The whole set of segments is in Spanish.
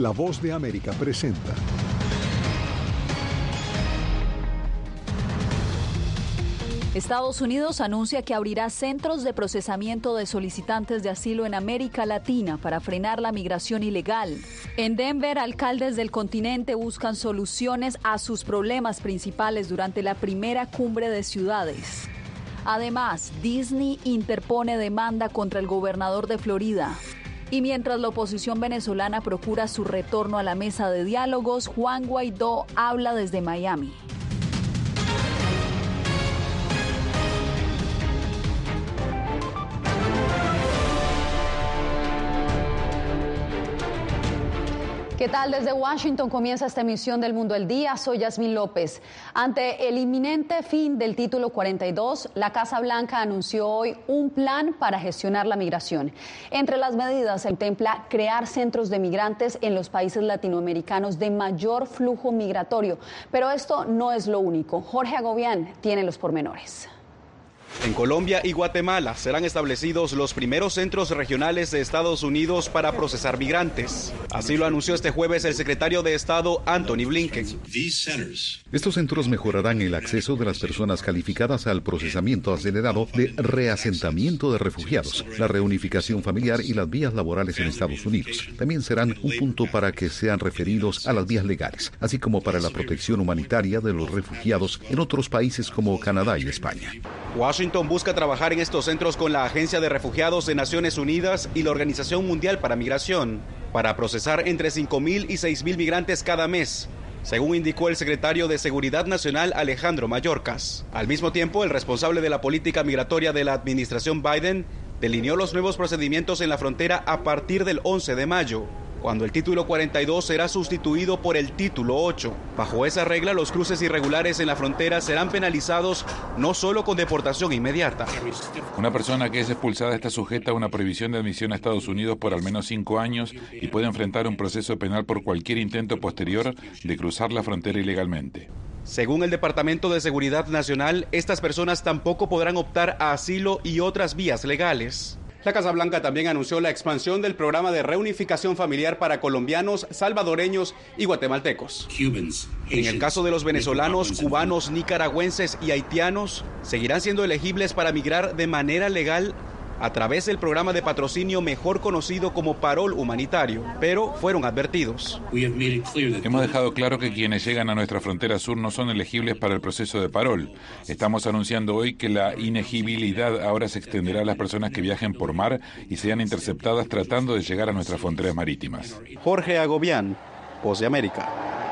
La voz de América presenta. Estados Unidos anuncia que abrirá centros de procesamiento de solicitantes de asilo en América Latina para frenar la migración ilegal. En Denver, alcaldes del continente buscan soluciones a sus problemas principales durante la primera cumbre de ciudades. Además, Disney interpone demanda contra el gobernador de Florida. Y mientras la oposición venezolana procura su retorno a la mesa de diálogos, Juan Guaidó habla desde Miami. ¿Qué tal? Desde Washington comienza esta emisión del Mundo del Día. Soy Yasmín López. Ante el inminente fin del título 42, la Casa Blanca anunció hoy un plan para gestionar la migración. Entre las medidas se contempla crear centros de migrantes en los países latinoamericanos de mayor flujo migratorio. Pero esto no es lo único. Jorge Agobián tiene los pormenores. En Colombia y Guatemala serán establecidos los primeros centros regionales de Estados Unidos para procesar migrantes. Así lo anunció este jueves el secretario de Estado Anthony Blinken. Estos centros mejorarán el acceso de las personas calificadas al procesamiento acelerado de reasentamiento de refugiados, la reunificación familiar y las vías laborales en Estados Unidos. También serán un punto para que sean referidos a las vías legales, así como para la protección humanitaria de los refugiados en otros países como Canadá y España. Washington busca trabajar en estos centros con la Agencia de Refugiados de Naciones Unidas y la Organización Mundial para Migración para procesar entre 5.000 y 6.000 migrantes cada mes, según indicó el secretario de Seguridad Nacional Alejandro Mayorkas. Al mismo tiempo, el responsable de la política migratoria de la administración Biden delineó los nuevos procedimientos en la frontera a partir del 11 de mayo cuando el título 42 será sustituido por el título 8. Bajo esa regla, los cruces irregulares en la frontera serán penalizados no solo con deportación inmediata. Una persona que es expulsada está sujeta a una prohibición de admisión a Estados Unidos por al menos cinco años y puede enfrentar un proceso penal por cualquier intento posterior de cruzar la frontera ilegalmente. Según el Departamento de Seguridad Nacional, estas personas tampoco podrán optar a asilo y otras vías legales. La Casa Blanca también anunció la expansión del programa de reunificación familiar para colombianos, salvadoreños y guatemaltecos. En el caso de los venezolanos, cubanos, nicaragüenses y haitianos, seguirán siendo elegibles para migrar de manera legal a través del programa de patrocinio mejor conocido como Parol Humanitario, pero fueron advertidos. Hemos dejado claro que quienes llegan a nuestra frontera sur no son elegibles para el proceso de Parol. Estamos anunciando hoy que la inegibilidad ahora se extenderá a las personas que viajen por mar y sean interceptadas tratando de llegar a nuestras fronteras marítimas. Jorge Agobián, Voz de América.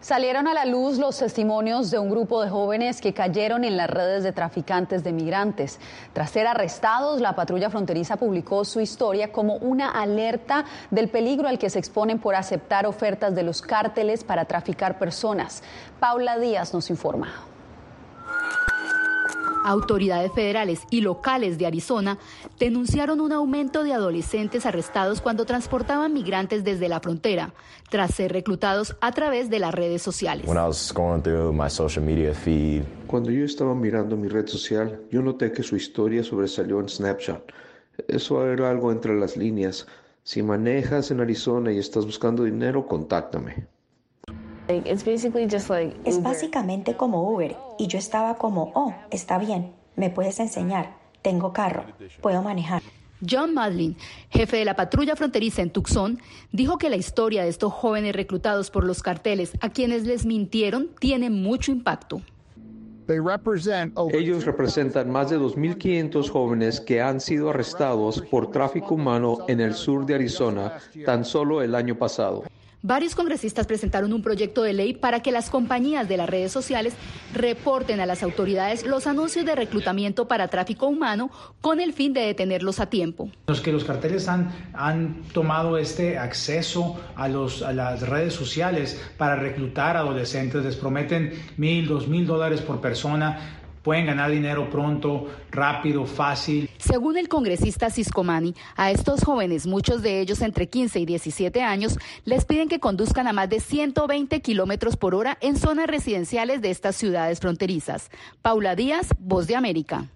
Salieron a la luz los testimonios de un grupo de jóvenes que cayeron en las redes de traficantes de migrantes. Tras ser arrestados, la patrulla fronteriza publicó su historia como una alerta del peligro al que se exponen por aceptar ofertas de los cárteles para traficar personas. Paula Díaz nos informa. Autoridades federales y locales de Arizona denunciaron un aumento de adolescentes arrestados cuando transportaban migrantes desde la frontera, tras ser reclutados a través de las redes sociales. Cuando yo estaba mirando mi red social, yo noté que su historia sobresalió en Snapchat. Eso era algo entre las líneas. Si manejas en Arizona y estás buscando dinero, contáctame. Es básicamente como Uber y yo estaba como, oh, está bien, me puedes enseñar, tengo carro, puedo manejar. John Madlin, jefe de la patrulla fronteriza en Tucson, dijo que la historia de estos jóvenes reclutados por los carteles a quienes les mintieron tiene mucho impacto. Ellos representan más de 2.500 jóvenes que han sido arrestados por tráfico humano en el sur de Arizona tan solo el año pasado. Varios congresistas presentaron un proyecto de ley para que las compañías de las redes sociales reporten a las autoridades los anuncios de reclutamiento para tráfico humano con el fin de detenerlos a tiempo. Los que los carteles han, han tomado este acceso a, los, a las redes sociales para reclutar adolescentes, les prometen mil, dos mil dólares por persona pueden ganar dinero pronto, rápido, fácil. Según el congresista Ciscomani, a estos jóvenes, muchos de ellos entre 15 y 17 años, les piden que conduzcan a más de 120 kilómetros por hora en zonas residenciales de estas ciudades fronterizas. Paula Díaz, Voz de América.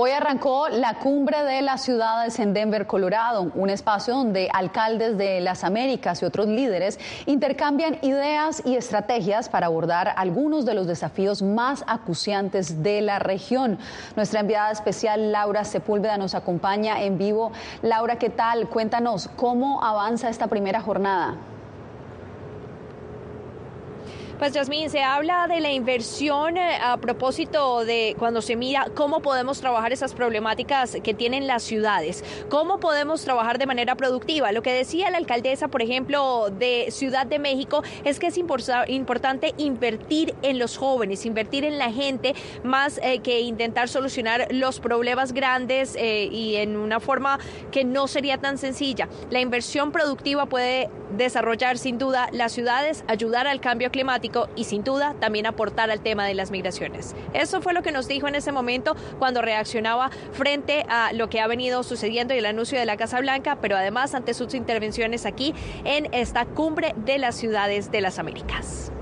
Hoy arrancó la cumbre de las ciudades en Denver, Colorado, un espacio donde alcaldes de las Américas y otros líderes intercambian ideas y estrategias para abordar algunos de los desafíos más acuciantes de la región. Nuestra enviada especial Laura Sepúlveda nos acompaña en vivo. Laura, ¿qué tal? Cuéntanos cómo avanza esta primera jornada. Pues Jasmine, se habla de la inversión eh, a propósito de cuando se mira cómo podemos trabajar esas problemáticas que tienen las ciudades, cómo podemos trabajar de manera productiva. Lo que decía la alcaldesa, por ejemplo, de Ciudad de México, es que es importante invertir en los jóvenes, invertir en la gente, más eh, que intentar solucionar los problemas grandes eh, y en una forma que no sería tan sencilla. La inversión productiva puede desarrollar sin duda las ciudades, ayudar al cambio climático y sin duda también aportar al tema de las migraciones. Eso fue lo que nos dijo en ese momento cuando reaccionaba frente a lo que ha venido sucediendo y el anuncio de la Casa Blanca, pero además ante sus intervenciones aquí en esta cumbre de las ciudades de las Américas.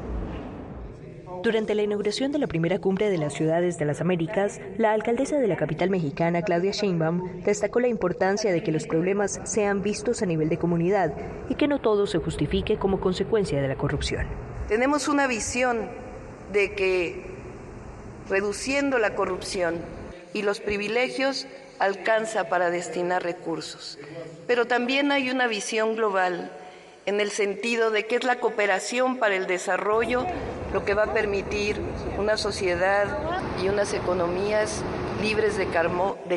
Durante la inauguración de la primera cumbre de las ciudades de las Américas, la alcaldesa de la capital mexicana, Claudia Sheinbaum, destacó la importancia de que los problemas sean vistos a nivel de comunidad y que no todo se justifique como consecuencia de la corrupción. Tenemos una visión de que reduciendo la corrupción y los privilegios alcanza para destinar recursos. Pero también hay una visión global en el sentido de que es la cooperación para el desarrollo lo que va a permitir una sociedad y unas economías libres de,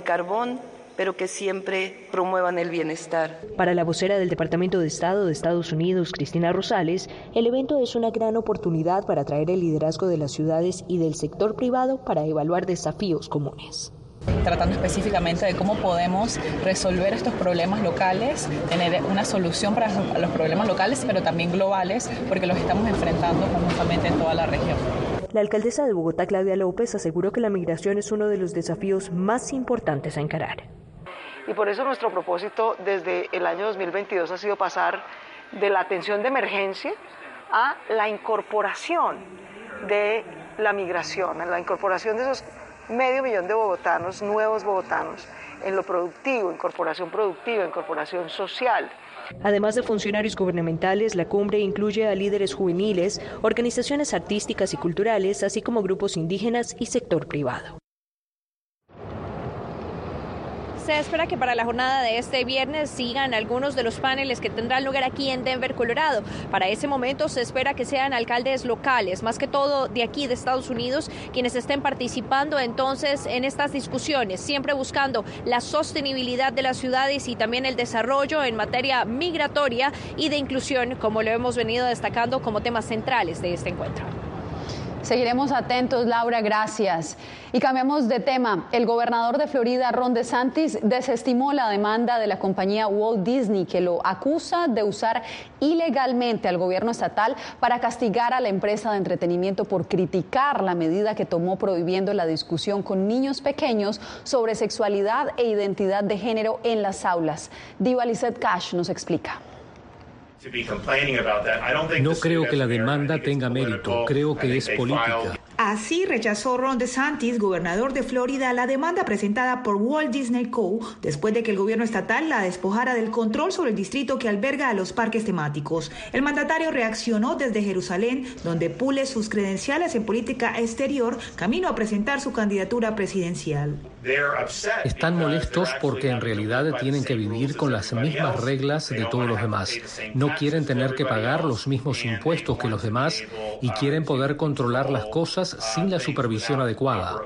carbón pero que siempre promuevan el bienestar. Para la vocera del Departamento de Estado de Estados Unidos, Cristina Rosales, el evento es una gran oportunidad para traer el liderazgo de las ciudades y del sector privado para evaluar desafíos comunes tratando específicamente de cómo podemos resolver estos problemas locales, tener una solución para los problemas locales, pero también globales, porque los estamos enfrentando conjuntamente en toda la región. La alcaldesa de Bogotá, Claudia López, aseguró que la migración es uno de los desafíos más importantes a encarar. Y por eso nuestro propósito desde el año 2022 ha sido pasar de la atención de emergencia a la incorporación de la migración, a la incorporación de esos medio millón de bogotanos, nuevos bogotanos, en lo productivo, incorporación productiva, incorporación social. Además de funcionarios gubernamentales, la cumbre incluye a líderes juveniles, organizaciones artísticas y culturales, así como grupos indígenas y sector privado. Se espera que para la jornada de este viernes sigan algunos de los paneles que tendrán lugar aquí en Denver, Colorado. Para ese momento se espera que sean alcaldes locales, más que todo de aquí de Estados Unidos, quienes estén participando entonces en estas discusiones, siempre buscando la sostenibilidad de las ciudades y también el desarrollo en materia migratoria y de inclusión, como lo hemos venido destacando como temas centrales de este encuentro. Seguiremos atentos, Laura, gracias. Y cambiamos de tema. El gobernador de Florida, Ron DeSantis, desestimó la demanda de la compañía Walt Disney que lo acusa de usar ilegalmente al gobierno estatal para castigar a la empresa de entretenimiento por criticar la medida que tomó prohibiendo la discusión con niños pequeños sobre sexualidad e identidad de género en las aulas. Diva Lizette Cash nos explica. No creo que la demanda tenga mérito, creo que es política. Así rechazó Ron DeSantis, gobernador de Florida, la demanda presentada por Walt Disney Co. después de que el gobierno estatal la despojara del control sobre el distrito que alberga a los parques temáticos. El mandatario reaccionó desde Jerusalén, donde pule sus credenciales en política exterior, camino a presentar su candidatura presidencial. Están molestos porque en realidad tienen que vivir con las mismas reglas de todos los demás. No quieren tener que pagar los mismos impuestos que los demás y quieren poder controlar las cosas sin la supervisión adecuada.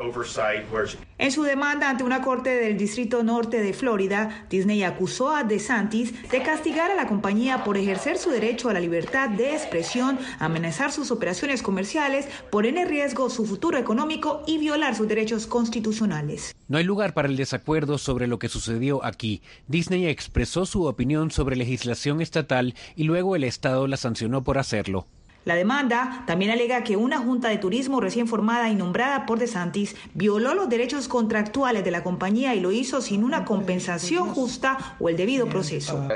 En su demanda ante una corte del Distrito Norte de Florida, Disney acusó a DeSantis de castigar a la compañía por ejercer su derecho a la libertad de expresión, amenazar sus operaciones comerciales, poner en riesgo su futuro económico y violar sus derechos constitucionales. No hay lugar para el desacuerdo sobre lo que sucedió aquí. Disney expresó su opinión sobre legislación estatal y luego el Estado la sancionó por hacerlo. La demanda también alega que una junta de turismo recién formada y nombrada por DeSantis violó los derechos contractuales de la compañía y lo hizo sin una compensación justa o el debido proceso.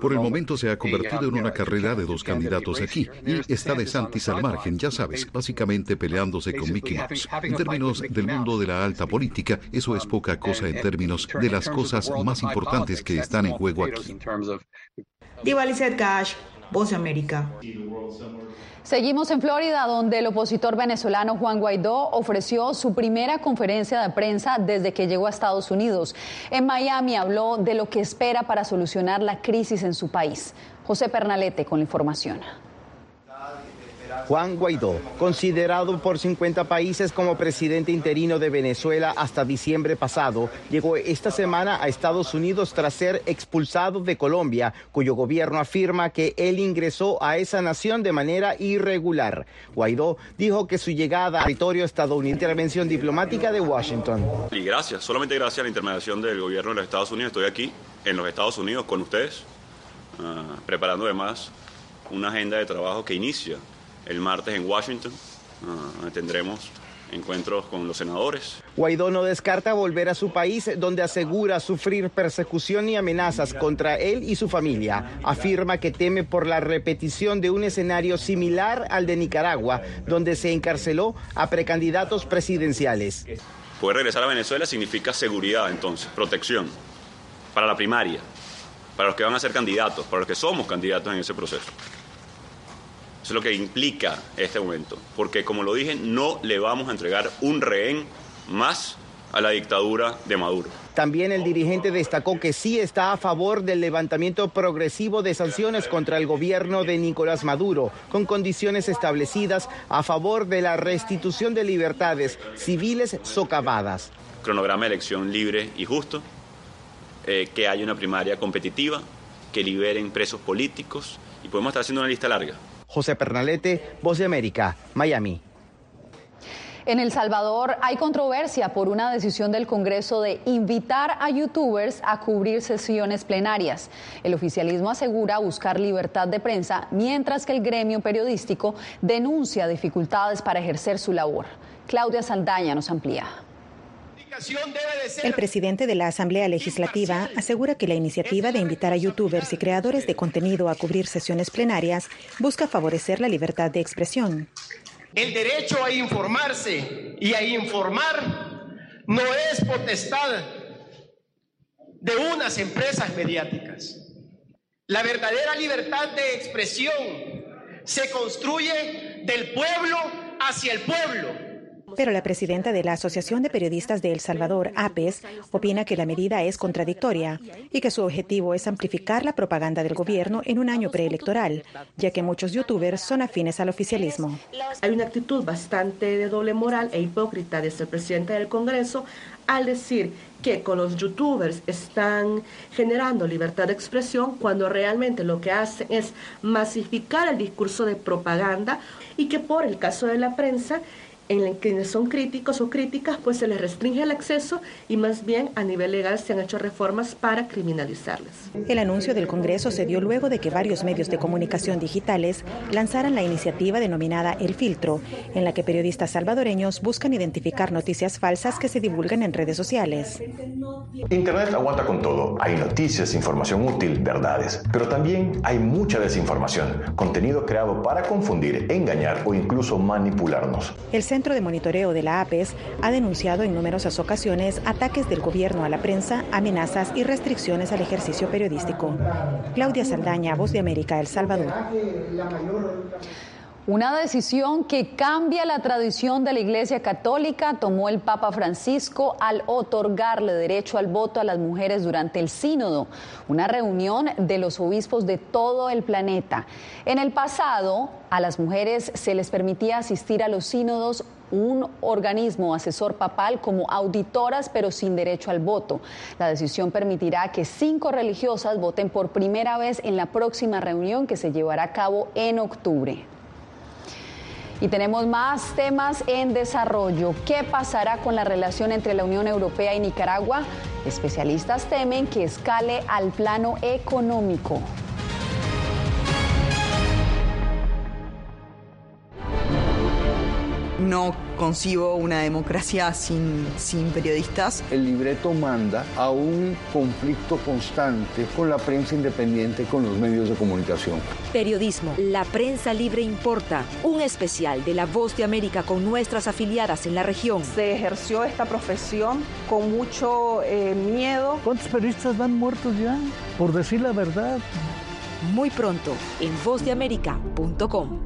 Por el momento se ha convertido en una carrera de dos candidatos aquí y está DeSantis al margen, ya sabes, básicamente peleándose con Mickey Mouse. En términos del mundo de la alta política, eso es poca cosa en términos de las cosas más importantes que están en juego aquí. Cash, Voz de América. Seguimos en Florida, donde el opositor venezolano Juan Guaidó ofreció su primera conferencia de prensa desde que llegó a Estados Unidos. En Miami habló de lo que espera para solucionar la crisis en su país. José Pernalete con la información. Juan Guaidó, considerado por 50 países como presidente interino de Venezuela hasta diciembre pasado, llegó esta semana a Estados Unidos tras ser expulsado de Colombia, cuyo gobierno afirma que él ingresó a esa nación de manera irregular. Guaidó dijo que su llegada al territorio estadounidense intervención diplomática de Washington. Y gracias, solamente gracias a la intermediación del gobierno de los Estados Unidos estoy aquí en los Estados Unidos con ustedes, ah, preparando además una agenda de trabajo que inicia el martes en Washington. Ah, tendremos encuentros con los senadores. Guaidó no descarta volver a su país, donde asegura sufrir persecución y amenazas contra él y su familia. Afirma que teme por la repetición de un escenario similar al de Nicaragua, donde se encarceló a precandidatos presidenciales. Poder regresar a Venezuela significa seguridad, entonces, protección para la primaria, para los que van a ser candidatos, para los que somos candidatos en ese proceso. Eso es lo que implica este momento, porque como lo dije, no le vamos a entregar un rehén más a la dictadura de Maduro. También el dirigente destacó que sí está a favor del levantamiento progresivo de sanciones contra el gobierno de Nicolás Maduro, con condiciones establecidas a favor de la restitución de libertades civiles socavadas. Cronograma de elección libre y justo, eh, que haya una primaria competitiva, que liberen presos políticos y podemos estar haciendo una lista larga. José Pernalete, Voz de América, Miami. En El Salvador hay controversia por una decisión del Congreso de invitar a youtubers a cubrir sesiones plenarias. El oficialismo asegura buscar libertad de prensa, mientras que el gremio periodístico denuncia dificultades para ejercer su labor. Claudia Saldaña nos amplía. El presidente de la Asamblea Legislativa asegura que la iniciativa de invitar a youtubers y creadores de contenido a cubrir sesiones plenarias busca favorecer la libertad de expresión. El derecho a informarse y a informar no es potestad de unas empresas mediáticas. La verdadera libertad de expresión se construye del pueblo hacia el pueblo pero la presidenta de la Asociación de Periodistas de El Salvador, APES, opina que la medida es contradictoria y que su objetivo es amplificar la propaganda del gobierno en un año preelectoral, ya que muchos youtubers son afines al oficialismo. Hay una actitud bastante de doble moral e hipócrita desde el presidente del Congreso al decir que con los youtubers están generando libertad de expresión cuando realmente lo que hacen es masificar el discurso de propaganda y que por el caso de la prensa en quienes son críticos o críticas, pues se les restringe el acceso y más bien a nivel legal se han hecho reformas para criminalizarles. El anuncio del Congreso se dio luego de que varios medios de comunicación digitales lanzaran la iniciativa denominada El Filtro, en la que periodistas salvadoreños buscan identificar noticias falsas que se divulgan en redes sociales. Internet aguanta con todo. Hay noticias, información útil, verdades, pero también hay mucha desinformación, contenido creado para confundir, engañar o incluso manipularnos. El Centro de Monitoreo de la APES ha denunciado en numerosas ocasiones ataques del gobierno a la prensa, amenazas y restricciones al ejercicio periodístico. Claudia Saldaña, Voz de América, El Salvador. Una decisión que cambia la tradición de la Iglesia Católica tomó el Papa Francisco al otorgarle derecho al voto a las mujeres durante el sínodo, una reunión de los obispos de todo el planeta. En el pasado, a las mujeres se les permitía asistir a los sínodos un organismo asesor papal como auditoras, pero sin derecho al voto. La decisión permitirá que cinco religiosas voten por primera vez en la próxima reunión que se llevará a cabo en octubre. Y tenemos más temas en desarrollo. ¿Qué pasará con la relación entre la Unión Europea y Nicaragua? Especialistas temen que escale al plano económico. No concibo una democracia sin, sin periodistas. El libreto manda a un conflicto constante con la prensa independiente, con los medios de comunicación. Periodismo, la prensa libre importa. Un especial de La Voz de América con nuestras afiliadas en la región. Se ejerció esta profesión con mucho eh, miedo. ¿Cuántos periodistas van muertos ya? Por decir la verdad. Muy pronto en vozdeamerica.com.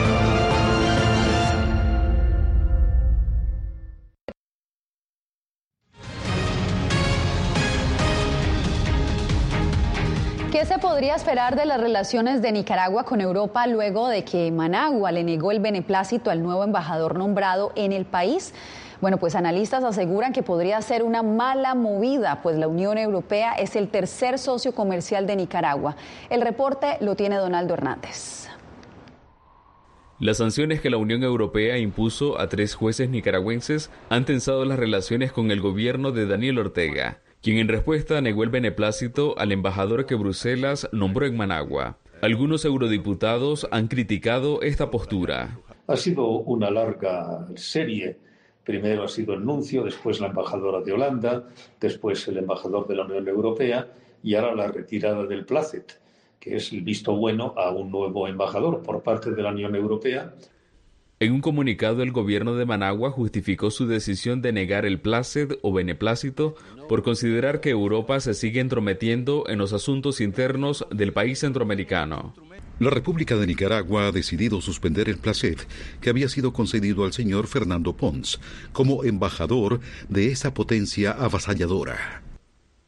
Podría esperar de las relaciones de Nicaragua con Europa luego de que Managua le negó el beneplácito al nuevo embajador nombrado en el país? Bueno, pues analistas aseguran que podría ser una mala movida, pues la Unión Europea es el tercer socio comercial de Nicaragua. El reporte lo tiene Donaldo Hernández. Las sanciones que la Unión Europea impuso a tres jueces nicaragüenses han tensado las relaciones con el gobierno de Daniel Ortega quien en respuesta negó el beneplácito al embajador que Bruselas nombró en Managua. Algunos eurodiputados han criticado esta postura. Ha sido una larga serie. Primero ha sido el nuncio, después la embajadora de Holanda, después el embajador de la Unión Europea y ahora la retirada del Placet, que es el visto bueno a un nuevo embajador por parte de la Unión Europea en un comunicado, el gobierno de Managua justificó su decisión de negar el plácid o beneplácito por considerar que Europa se sigue entrometiendo en los asuntos internos del país centroamericano. La República de Nicaragua ha decidido suspender el placet que había sido concedido al señor Fernando Pons como embajador de esa potencia avasalladora.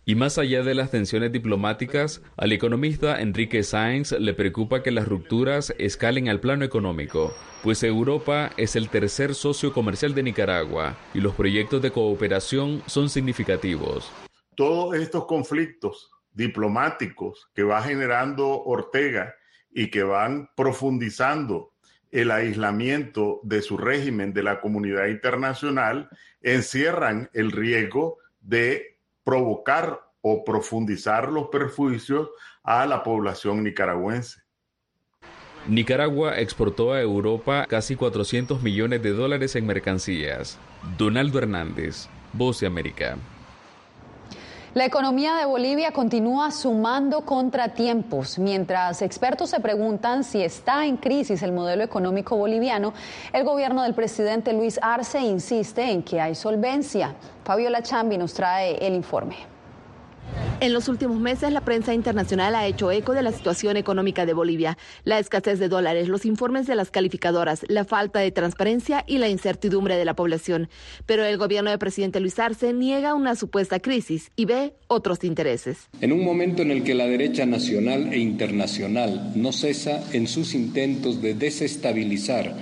Y más allá de las tensiones diplomáticas, al economista Enrique Sáenz le preocupa que las rupturas escalen al plano económico, pues Europa es el tercer socio comercial de Nicaragua y los proyectos de cooperación son significativos. Todos estos conflictos diplomáticos que va generando Ortega y que van profundizando el aislamiento de su régimen de la comunidad internacional encierran el riesgo de provocar o profundizar los perjuicios a la población nicaragüense. Nicaragua exportó a Europa casi 400 millones de dólares en mercancías. Donaldo Hernández, Voz de América. La economía de Bolivia continúa sumando contratiempos. Mientras expertos se preguntan si está en crisis el modelo económico boliviano, el gobierno del presidente Luis Arce insiste en que hay solvencia. Fabiola Chambi nos trae el informe. En los últimos meses, la prensa internacional ha hecho eco de la situación económica de Bolivia, la escasez de dólares, los informes de las calificadoras, la falta de transparencia y la incertidumbre de la población. Pero el gobierno del presidente Luis Arce niega una supuesta crisis y ve otros intereses. En un momento en el que la derecha nacional e internacional no cesa en sus intentos de desestabilizar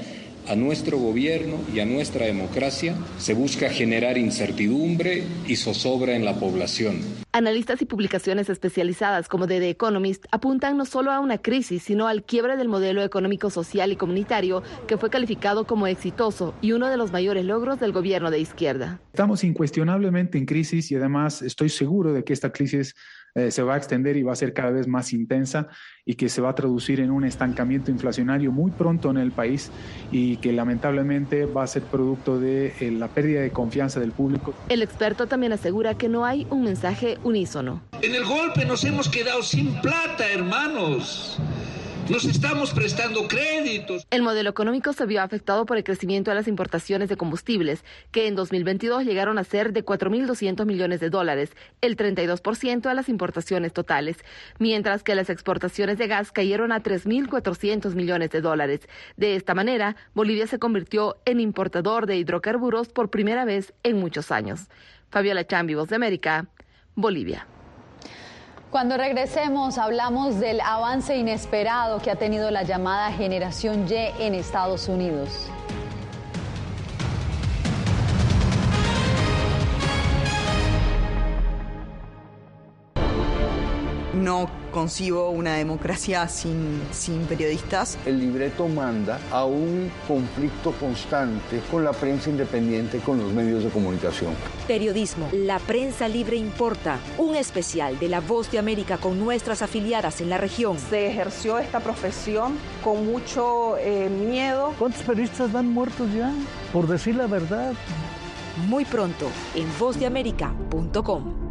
a nuestro gobierno y a nuestra democracia se busca generar incertidumbre y zozobra en la población. Analistas y publicaciones especializadas como The Economist apuntan no solo a una crisis, sino al quiebre del modelo económico, social y comunitario que fue calificado como exitoso y uno de los mayores logros del gobierno de izquierda. Estamos incuestionablemente en crisis y además estoy seguro de que esta crisis eh, se va a extender y va a ser cada vez más intensa y que se va a traducir en un estancamiento inflacionario muy pronto en el país y que lamentablemente va a ser producto de eh, la pérdida de confianza del público. El experto también asegura que no hay un mensaje unísono. En el golpe nos hemos quedado sin plata, hermanos. Nos estamos prestando créditos. El modelo económico se vio afectado por el crecimiento de las importaciones de combustibles, que en 2022 llegaron a ser de 4.200 millones de dólares, el 32% de las importaciones totales, mientras que las exportaciones de gas cayeron a 3.400 millones de dólares. De esta manera, Bolivia se convirtió en importador de hidrocarburos por primera vez en muchos años. Fabiola Chambi, Voz de América, Bolivia. Cuando regresemos hablamos del avance inesperado que ha tenido la llamada generación Y en Estados Unidos. No concibo una democracia sin, sin periodistas. El libreto manda a un conflicto constante con la prensa independiente, con los medios de comunicación. Periodismo, la prensa libre importa. Un especial de La Voz de América con nuestras afiliadas en la región. Se ejerció esta profesión con mucho eh, miedo. ¿Cuántos periodistas van muertos ya? Por decir la verdad. Muy pronto en vozdeamerica.com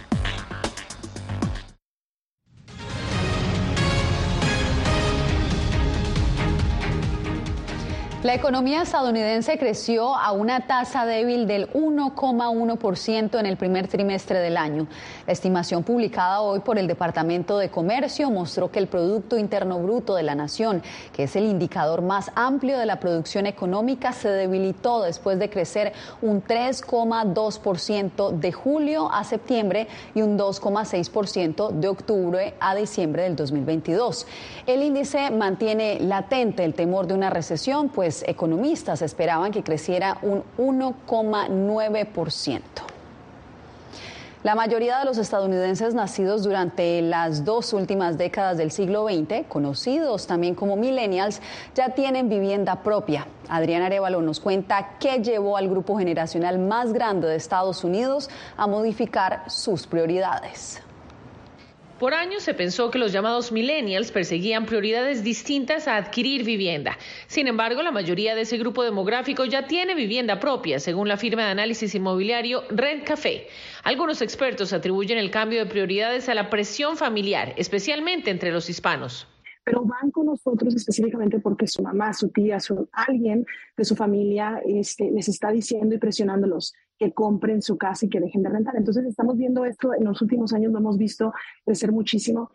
La economía estadounidense creció a una tasa débil del 1,1% en el primer trimestre del año. La estimación publicada hoy por el Departamento de Comercio mostró que el Producto Interno Bruto de la Nación, que es el indicador más amplio de la producción económica, se debilitó después de crecer un 3,2% de julio a septiembre y un 2,6% de octubre a diciembre del 2022. El índice mantiene latente el temor de una recesión, pues economistas esperaban que creciera un 1,9%. La mayoría de los estadounidenses nacidos durante las dos últimas décadas del siglo XX, conocidos también como millennials, ya tienen vivienda propia. Adrián Arevalo nos cuenta qué llevó al grupo generacional más grande de Estados Unidos a modificar sus prioridades. Por años se pensó que los llamados millennials perseguían prioridades distintas a adquirir vivienda. Sin embargo, la mayoría de ese grupo demográfico ya tiene vivienda propia, según la firma de análisis inmobiliario Rent Café. Algunos expertos atribuyen el cambio de prioridades a la presión familiar, especialmente entre los hispanos pero van con nosotros específicamente porque su mamá, su tía, su, alguien de su familia este, les está diciendo y presionándolos que compren su casa y que dejen de rentar. Entonces estamos viendo esto en los últimos años, lo hemos visto crecer muchísimo.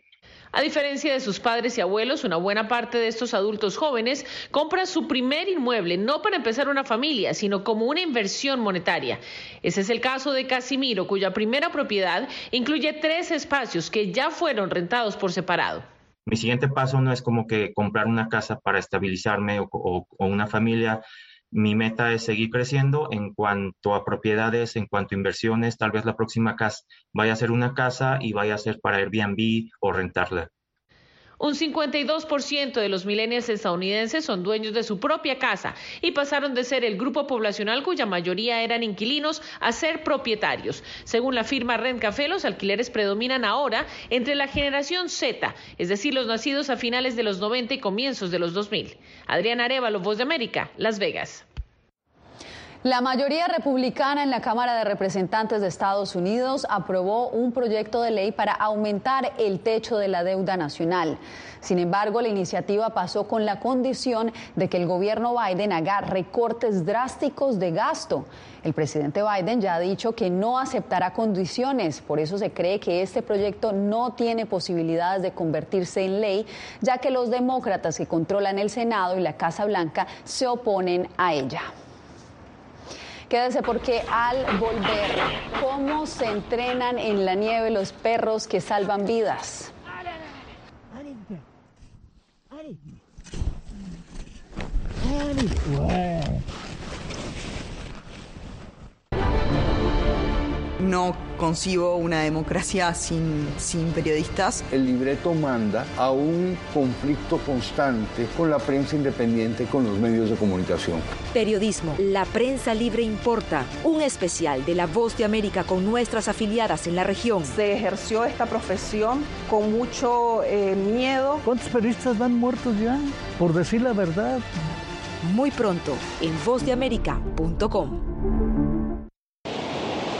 A diferencia de sus padres y abuelos, una buena parte de estos adultos jóvenes compra su primer inmueble no para empezar una familia, sino como una inversión monetaria. Ese es el caso de Casimiro, cuya primera propiedad incluye tres espacios que ya fueron rentados por separado. Mi siguiente paso no es como que comprar una casa para estabilizarme o, o una familia, mi meta es seguir creciendo en cuanto a propiedades, en cuanto a inversiones. Tal vez la próxima casa vaya a ser una casa y vaya a ser para Airbnb o rentarla. Un 52% de los millennials estadounidenses son dueños de su propia casa y pasaron de ser el grupo poblacional cuya mayoría eran inquilinos a ser propietarios. Según la firma Rent los alquileres predominan ahora entre la generación Z, es decir, los nacidos a finales de los 90 y comienzos de los 2000. Adriana Arevalo, Voz de América, Las Vegas. La mayoría republicana en la Cámara de Representantes de Estados Unidos aprobó un proyecto de ley para aumentar el techo de la deuda nacional. Sin embargo, la iniciativa pasó con la condición de que el gobierno Biden haga recortes drásticos de gasto. El presidente Biden ya ha dicho que no aceptará condiciones, por eso se cree que este proyecto no tiene posibilidades de convertirse en ley, ya que los demócratas que controlan el Senado y la Casa Blanca se oponen a ella. Quédese porque al volver, ¿cómo se entrenan en la nieve los perros que salvan vidas? No concibo una democracia sin, sin periodistas. El libreto manda a un conflicto constante con la prensa independiente, con los medios de comunicación. Periodismo, la prensa libre importa. Un especial de La Voz de América con nuestras afiliadas en la región. Se ejerció esta profesión con mucho eh, miedo. ¿Cuántos periodistas van muertos ya? Por decir la verdad. Muy pronto en vozdeamerica.com.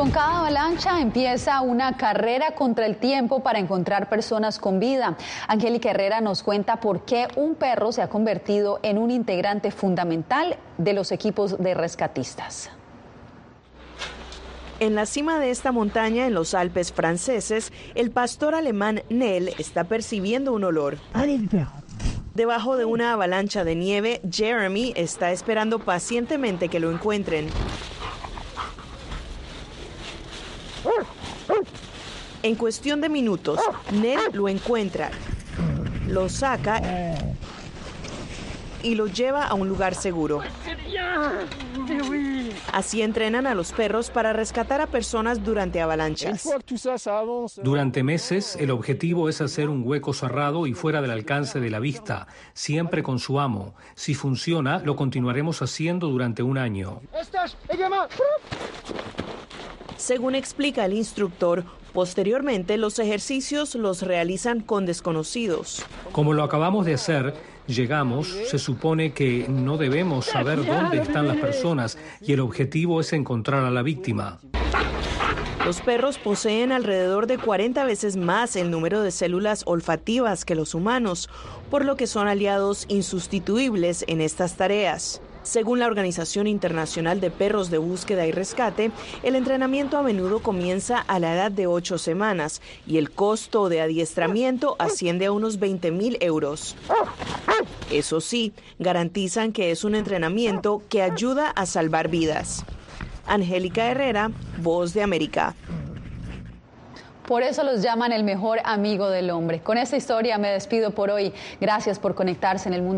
Con cada avalancha empieza una carrera contra el tiempo para encontrar personas con vida. Angélica Herrera nos cuenta por qué un perro se ha convertido en un integrante fundamental de los equipos de rescatistas. En la cima de esta montaña, en los Alpes franceses, el pastor alemán Nell está percibiendo un olor. Debajo de una avalancha de nieve, Jeremy está esperando pacientemente que lo encuentren. En cuestión de minutos, Nell lo encuentra, lo saca y lo lleva a un lugar seguro. Así entrenan a los perros para rescatar a personas durante avalanchas. Durante meses, el objetivo es hacer un hueco cerrado y fuera del alcance de la vista, siempre con su amo. Si funciona, lo continuaremos haciendo durante un año. Según explica el instructor, posteriormente los ejercicios los realizan con desconocidos. Como lo acabamos de hacer, llegamos, se supone que no debemos saber dónde están las personas y el objetivo es encontrar a la víctima. Los perros poseen alrededor de 40 veces más el número de células olfativas que los humanos, por lo que son aliados insustituibles en estas tareas. Según la Organización Internacional de Perros de Búsqueda y Rescate, el entrenamiento a menudo comienza a la edad de ocho semanas y el costo de adiestramiento asciende a unos 20 mil euros. Eso sí, garantizan que es un entrenamiento que ayuda a salvar vidas. Angélica Herrera, Voz de América. Por eso los llaman el mejor amigo del hombre. Con esta historia me despido por hoy. Gracias por conectarse en el mundo.